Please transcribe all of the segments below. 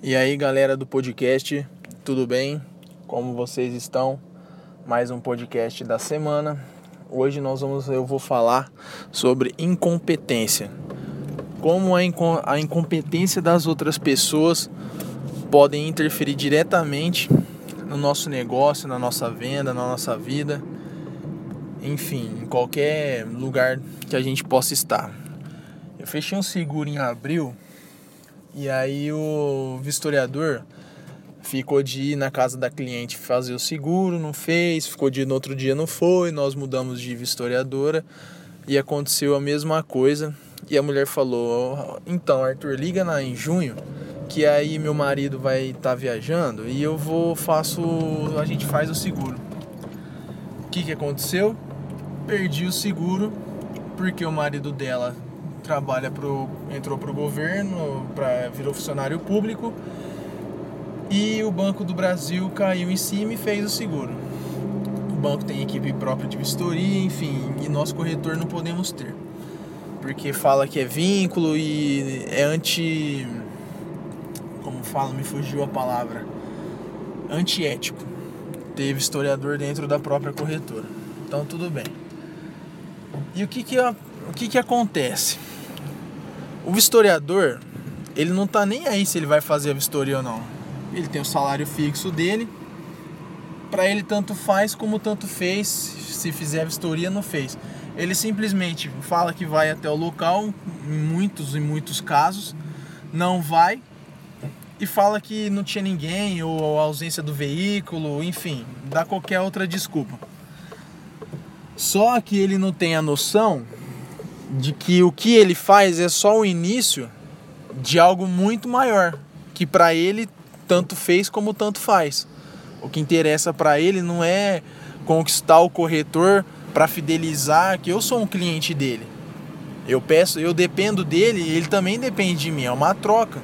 E aí, galera do podcast, tudo bem? Como vocês estão? Mais um podcast da semana. Hoje nós vamos, eu vou falar sobre incompetência. Como a, inco a incompetência das outras pessoas podem interferir diretamente no nosso negócio, na nossa venda, na nossa vida, enfim, em qualquer lugar que a gente possa estar. Eu fechei um seguro em abril e aí o vistoriador ficou de ir na casa da cliente fazer o seguro, não fez, ficou de ir no outro dia, não foi, nós mudamos de vistoriadora e aconteceu a mesma coisa. E a mulher falou: Então, Arthur, liga na, em junho, que aí meu marido vai estar tá viajando e eu vou, faço. A gente faz o seguro. O que, que aconteceu? Perdi o seguro porque o marido dela trabalha pro, entrou pro governo, pra, virou funcionário público e o Banco do Brasil caiu em cima e fez o seguro. O banco tem equipe própria de vistoria, enfim, e nós corretor não podemos ter. Porque fala que é vínculo e é anti. Como fala, me fugiu a palavra. Antiético. Teve historiador dentro da própria corretora. Então tudo bem. E o que que, o que, que acontece? O vistoriador, ele não tá nem aí se ele vai fazer a vistoria ou não. Ele tem o salário fixo dele. Para ele tanto faz como tanto fez, se fizer a vistoria não fez. Ele simplesmente fala que vai até o local, em muitos e muitos casos, não vai e fala que não tinha ninguém ou a ausência do veículo, enfim, dá qualquer outra desculpa. Só que ele não tem a noção de que o que ele faz é só o início de algo muito maior, que para ele tanto fez como tanto faz. O que interessa para ele não é conquistar o corretor para fidelizar que eu sou um cliente dele. Eu peço, eu dependo dele, ele também depende de mim, é uma troca.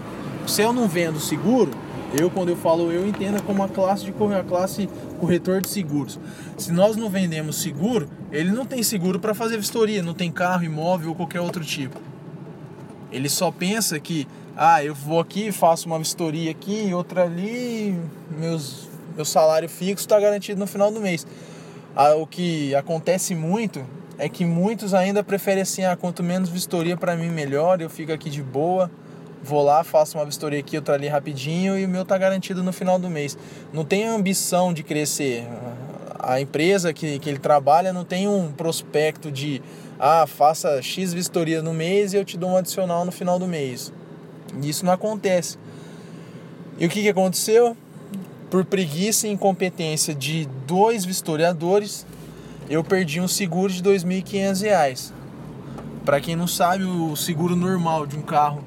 Se eu não vendo seguro, eu quando eu falo eu entendo como a classe de a classe corretor de seguros. Se nós não vendemos seguro, ele não tem seguro para fazer vistoria, não tem carro, imóvel ou qualquer outro tipo. Ele só pensa que, ah, eu vou aqui, faço uma vistoria aqui, outra ali, meus, meu salário fixo está garantido no final do mês. Ah, o que acontece muito é que muitos ainda preferem assim, ah, quanto menos vistoria para mim melhor, eu fico aqui de boa vou lá, faço uma vistoria aqui, outra ali rapidinho e o meu tá garantido no final do mês. Não tem ambição de crescer. A empresa que, que ele trabalha não tem um prospecto de ah, faça X vistoria no mês e eu te dou um adicional no final do mês. Isso não acontece. E o que, que aconteceu? Por preguiça e incompetência de dois vistoriadores, eu perdi um seguro de R$ 2.500. Para quem não sabe, o seguro normal de um carro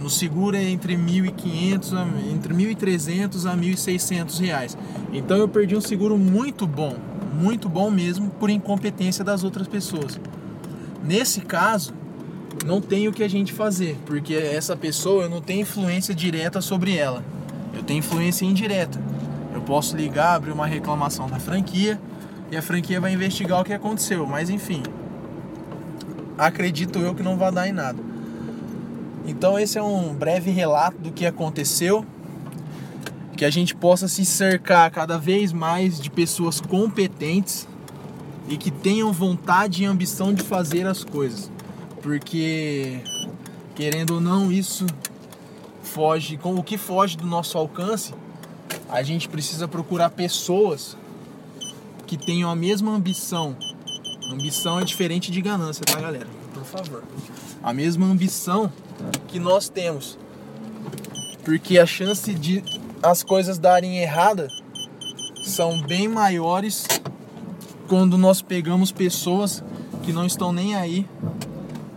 no seguro é entre 1.500 entre 1.300 a 1.600 reais. Então eu perdi um seguro muito bom, muito bom mesmo por incompetência das outras pessoas. Nesse caso, não tem o que a gente fazer, porque essa pessoa eu não tenho influência direta sobre ela. Eu tenho influência indireta. Eu posso ligar, abrir uma reclamação da franquia e a franquia vai investigar o que aconteceu, mas enfim. Acredito eu que não vai dar em nada. Então esse é um breve relato do que aconteceu, que a gente possa se cercar cada vez mais de pessoas competentes e que tenham vontade e ambição de fazer as coisas. Porque querendo ou não, isso foge, com o que foge do nosso alcance, a gente precisa procurar pessoas que tenham a mesma ambição. Ambição é diferente de ganância, tá, galera? Por favor. A mesma ambição que nós temos. Porque a chance de as coisas darem errada são bem maiores quando nós pegamos pessoas que não estão nem aí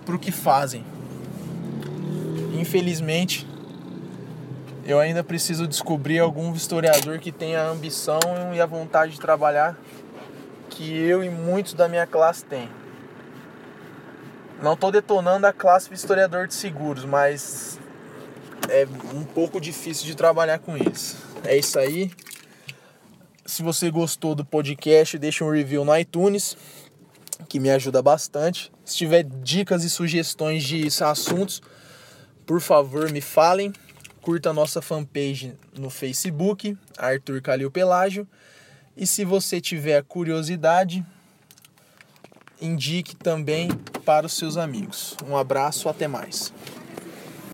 pro que fazem. Infelizmente, eu ainda preciso descobrir algum historiador que tenha a ambição e a vontade de trabalhar que eu e muitos da minha classe têm. Não estou detonando a classe de historiador de seguros, mas é um pouco difícil de trabalhar com eles. É isso aí. Se você gostou do podcast, deixa um review no iTunes, que me ajuda bastante. Se tiver dicas e sugestões de assuntos, por favor, me falem, curta a nossa fanpage no Facebook, Arthur Calil Pelágio. E se você tiver curiosidade, indique também para os seus amigos. Um abraço, até mais.